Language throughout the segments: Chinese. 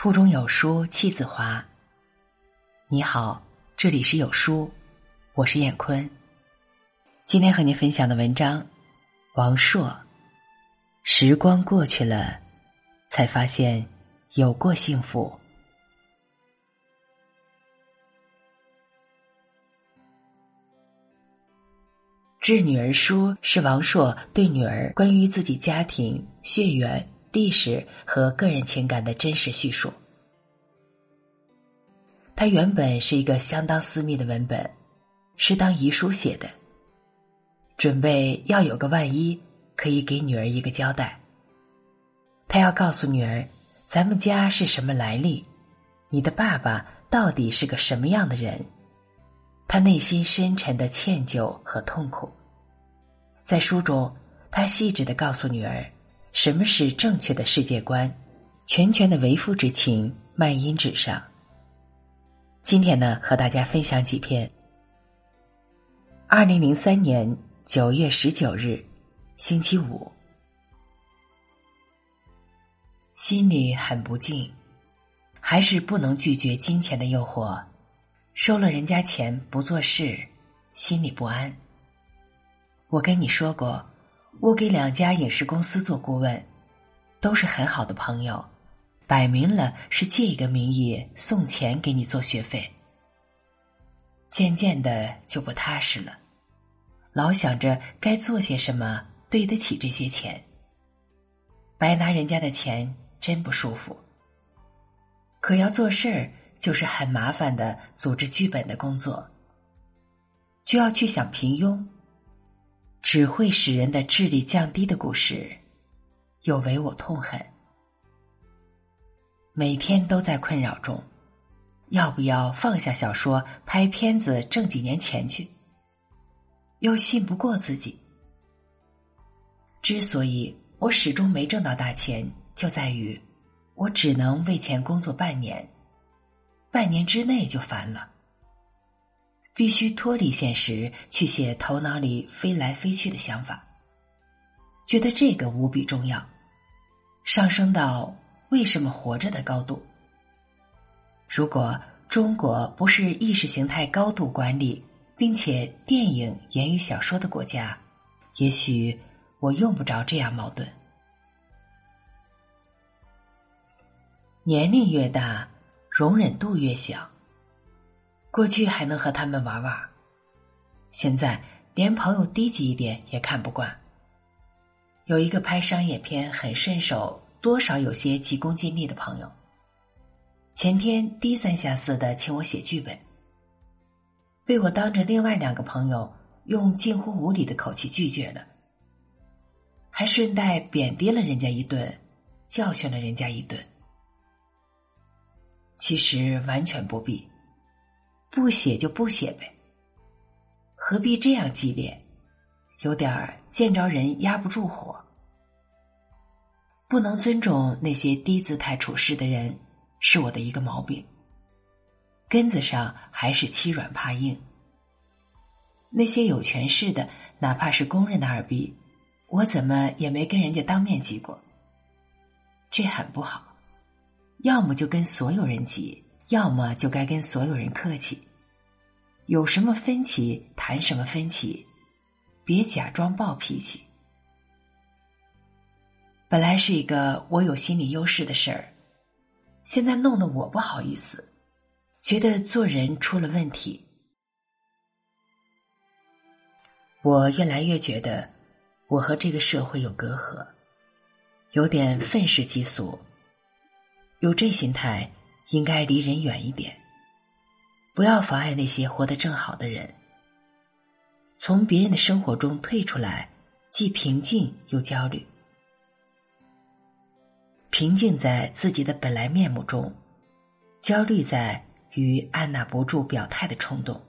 腹中有书气自华。你好，这里是有书，我是燕坤。今天和您分享的文章，王朔。时光过去了，才发现有过幸福。《致女儿书》是王朔对女儿关于自己家庭、血缘、历史和个人情感的真实叙述。他原本是一个相当私密的文本，是当遗书写的，准备要有个万一，可以给女儿一个交代。他要告诉女儿，咱们家是什么来历，你的爸爸到底是个什么样的人。他内心深沉的歉疚和痛苦，在书中，他细致的告诉女儿，什么是正确的世界观，全权的为夫之情漫音纸上。今天呢，和大家分享几篇。二零零三年九月十九日，星期五，心里很不静，还是不能拒绝金钱的诱惑。收了人家钱不做事，心里不安。我跟你说过，我给两家影视公司做顾问，都是很好的朋友，摆明了是借一个名义送钱给你做学费。渐渐的就不踏实了，老想着该做些什么对得起这些钱。白拿人家的钱真不舒服，可要做事儿。就是很麻烦的组织剧本的工作，就要去想平庸，只会使人的智力降低的故事，又为我痛恨。每天都在困扰中，要不要放下小说，拍片子挣几年钱去？又信不过自己。之所以我始终没挣到大钱，就在于我只能为钱工作半年。半年之内就烦了，必须脱离现实去写头脑里飞来飞去的想法，觉得这个无比重要，上升到为什么活着的高度。如果中国不是意识形态高度管理，并且电影、言语、小说的国家，也许我用不着这样矛盾。年龄越大。容忍度越小，过去还能和他们玩玩，现在连朋友低级一点也看不惯。有一个拍商业片很顺手，多少有些急功近利的朋友，前天低三下四的请我写剧本，被我当着另外两个朋友用近乎无礼的口气拒绝了，还顺带贬低了人家一顿，教训了人家一顿。其实完全不必，不写就不写呗，何必这样激烈？有点儿见着人压不住火，不能尊重那些低姿态处事的人，是我的一个毛病。根子上还是欺软怕硬。那些有权势的，哪怕是公认的二逼，我怎么也没跟人家当面挤过，这很不好。要么就跟所有人急，要么就该跟所有人客气。有什么分歧谈什么分歧，别假装暴脾气。本来是一个我有心理优势的事儿，现在弄得我不好意思，觉得做人出了问题。我越来越觉得我和这个社会有隔阂，有点愤世嫉俗。有这心态，应该离人远一点，不要妨碍那些活得正好的人。从别人的生活中退出来，既平静又焦虑。平静在自己的本来面目中，焦虑在于按捺不住表态的冲动。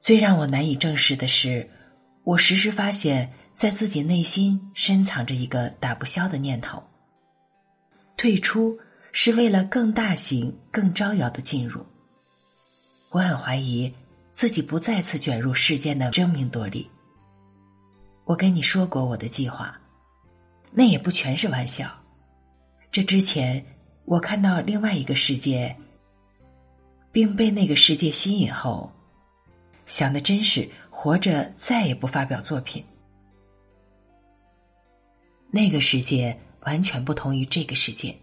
最让我难以正视的是，我时时发现，在自己内心深藏着一个打不消的念头。退出是为了更大型、更招摇的进入。我很怀疑自己不再次卷入世间的争名夺利。我跟你说过我的计划，那也不全是玩笑。这之前，我看到另外一个世界，并被那个世界吸引后，想的真是活着再也不发表作品。那个世界完全不同于这个世界，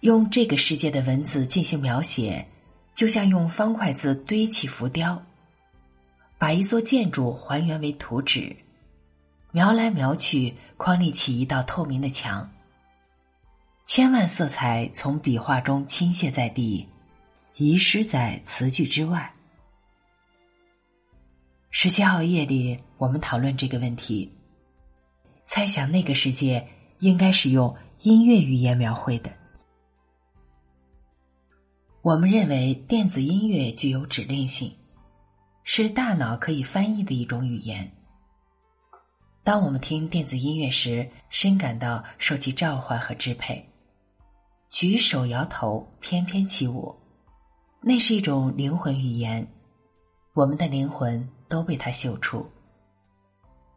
用这个世界的文字进行描写，就像用方块字堆砌浮雕，把一座建筑还原为图纸，描来描去，框立起一道透明的墙。千万色彩从笔画中倾泻在地，遗失在词句之外。十七号夜里，我们讨论这个问题，猜想那个世界应该是用音乐语言描绘的。我们认为电子音乐具有指令性，是大脑可以翻译的一种语言。当我们听电子音乐时，深感到受其召唤和支配。举手摇头，翩翩起舞，那是一种灵魂语言。我们的灵魂都被它嗅出，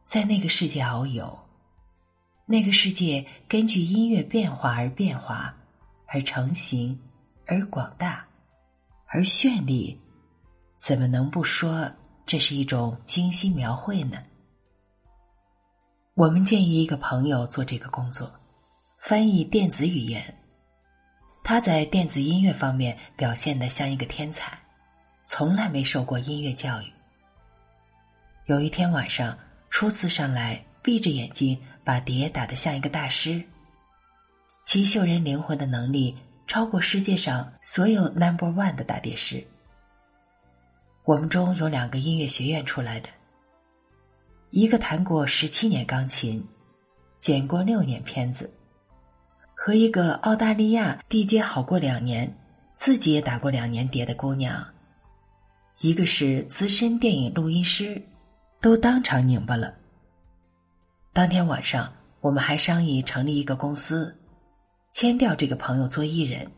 在那个世界遨游。那个世界根据音乐变化而变化，而成型，而广大，而绚丽。怎么能不说这是一种精心描绘呢？我们建议一个朋友做这个工作，翻译电子语言。他在电子音乐方面表现的像一个天才，从来没受过音乐教育。有一天晚上，初次上来，闭着眼睛把碟打得像一个大师。其秀人灵魂的能力超过世界上所有 Number One 的大碟师。我们中有两个音乐学院出来的，一个弹过十七年钢琴，剪过六年片子。和一个澳大利亚地接好过两年，自己也打过两年碟的姑娘，一个是资深电影录音师，都当场拧巴了。当天晚上，我们还商议成立一个公司，签掉这个朋友做艺人。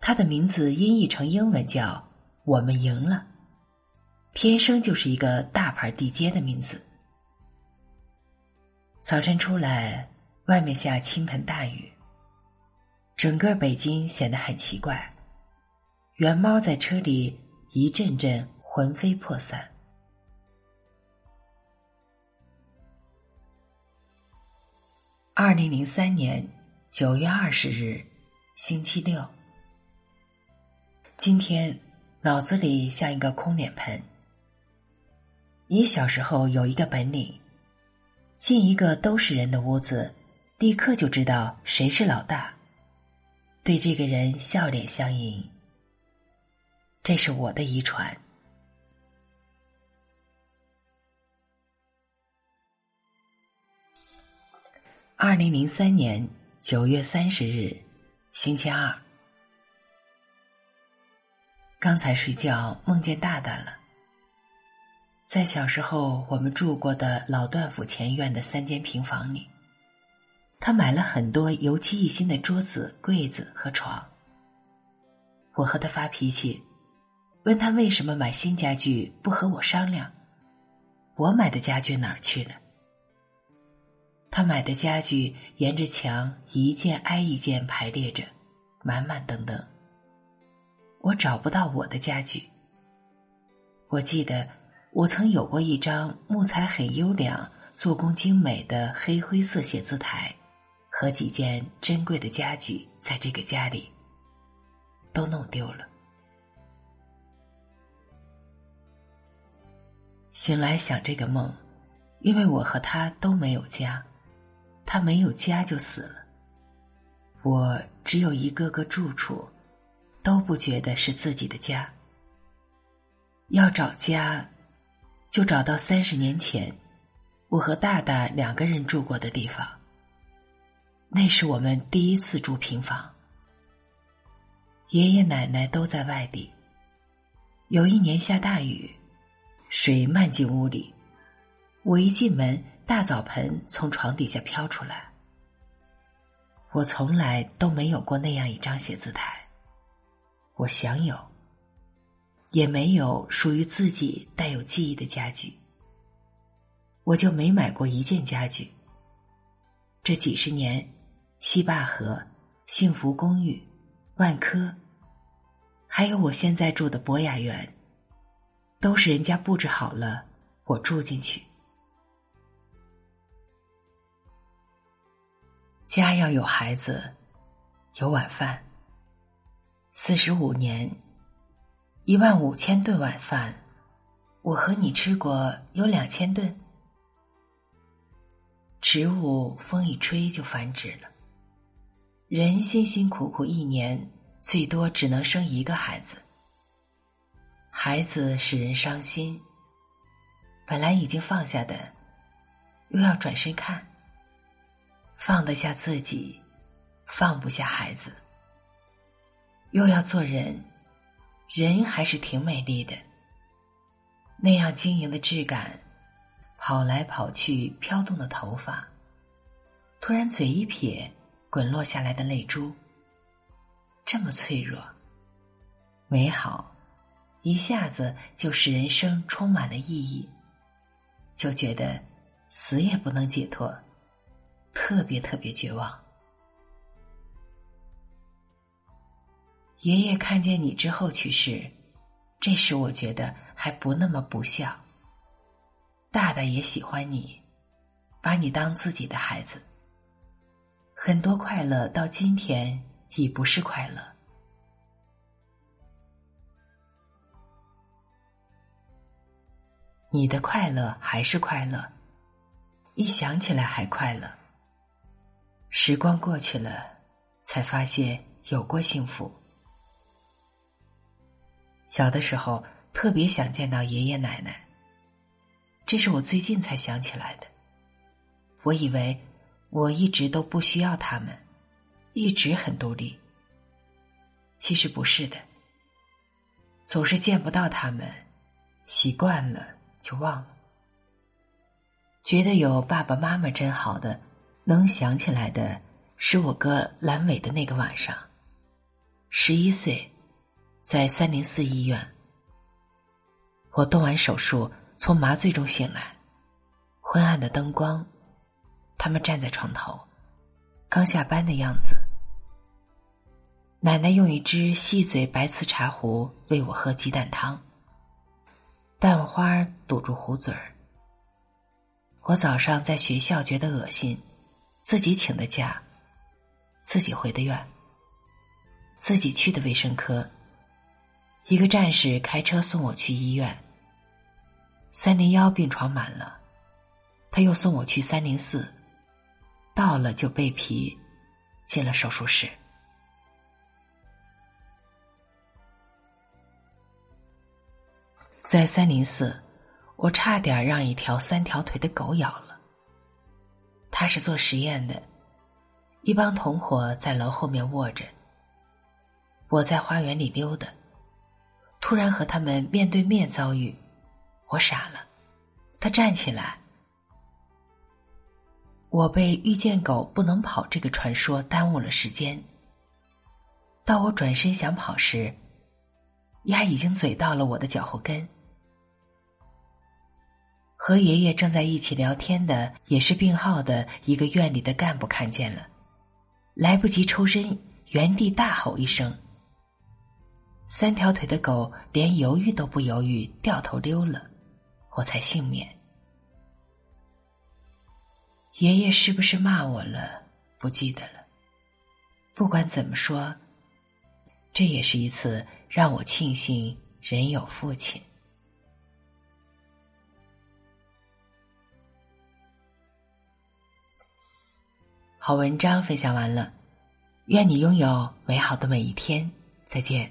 他的名字音译成英文叫“我们赢了”，天生就是一个大牌地接的名字。早晨出来。外面下倾盆大雨，整个北京显得很奇怪。圆猫在车里一阵阵魂飞魄散。二零零三年九月二十日，星期六。今天脑子里像一个空脸盆。你小时候有一个本领，进一个都是人的屋子。立刻就知道谁是老大，对这个人笑脸相迎。这是我的遗传。二零零三年九月三十日，星期二。刚才睡觉梦见大大了，在小时候我们住过的老段府前院的三间平房里。他买了很多油漆一新的桌子、柜子和床。我和他发脾气，问他为什么买新家具不和我商量。我买的家具哪儿去了？他买的家具沿着墙一件挨一件排列着，满满登登。我找不到我的家具。我记得我曾有过一张木材很优良、做工精美的黑灰色写字台。和几件珍贵的家具在这个家里都弄丢了。醒来想这个梦，因为我和他都没有家，他没有家就死了。我只有一个个住处，都不觉得是自己的家。要找家，就找到三十年前我和大大两个人住过的地方。那是我们第一次住平房，爷爷奶奶都在外地。有一年下大雨，水漫进屋里，我一进门，大澡盆从床底下飘出来。我从来都没有过那样一张写字台，我想有，也没有属于自己带有记忆的家具，我就没买过一件家具。这几十年。西坝河、幸福公寓、万科，还有我现在住的博雅园，都是人家布置好了，我住进去。家要有孩子，有晚饭。四十五年，一万五千顿晚饭，我和你吃过有两千顿。植物风一吹就繁殖了，人辛辛苦苦一年，最多只能生一个孩子。孩子使人伤心，本来已经放下的，又要转身看。放得下自己，放不下孩子，又要做人，人还是挺美丽的。那样晶莹的质感，跑来跑去飘动的头发，突然嘴一撇，滚落下来的泪珠，这么脆弱，美好，一下子就使人生充满了意义，就觉得死也不能解脱。特别特别绝望。爷爷看见你之后去世，这时我觉得还不那么不孝。大大也喜欢你，把你当自己的孩子。很多快乐到今天已不是快乐。你的快乐还是快乐，一想起来还快乐。时光过去了，才发现有过幸福。小的时候特别想见到爷爷奶奶，这是我最近才想起来的。我以为我一直都不需要他们，一直很独立。其实不是的，总是见不到他们，习惯了就忘了，觉得有爸爸妈妈真好的。能想起来的，是我哥阑尾的那个晚上。十一岁，在三零四医院，我动完手术，从麻醉中醒来，昏暗的灯光，他们站在床头，刚下班的样子。奶奶用一只细嘴白瓷茶壶喂我喝鸡蛋汤，蛋花堵住壶嘴儿。我早上在学校觉得恶心。自己请的假，自己回的院，自己去的卫生科。一个战士开车送我去医院。三零幺病床满了，他又送我去三零四，到了就被皮，进了手术室。在三零四，我差点让一条三条腿的狗咬了。他是做实验的，一帮同伙在楼后面卧着。我在花园里溜达，突然和他们面对面遭遇，我傻了。他站起来，我被遇见狗不能跑这个传说耽误了时间。到我转身想跑时，鸭已经嘴到了我的脚后跟。和爷爷正在一起聊天的，也是病号的一个院里的干部看见了，来不及抽身，原地大吼一声。三条腿的狗连犹豫都不犹豫，掉头溜了，我才幸免。爷爷是不是骂我了？不记得了。不管怎么说，这也是一次让我庆幸人有父亲。好文章分享完了，愿你拥有美好的每一天。再见。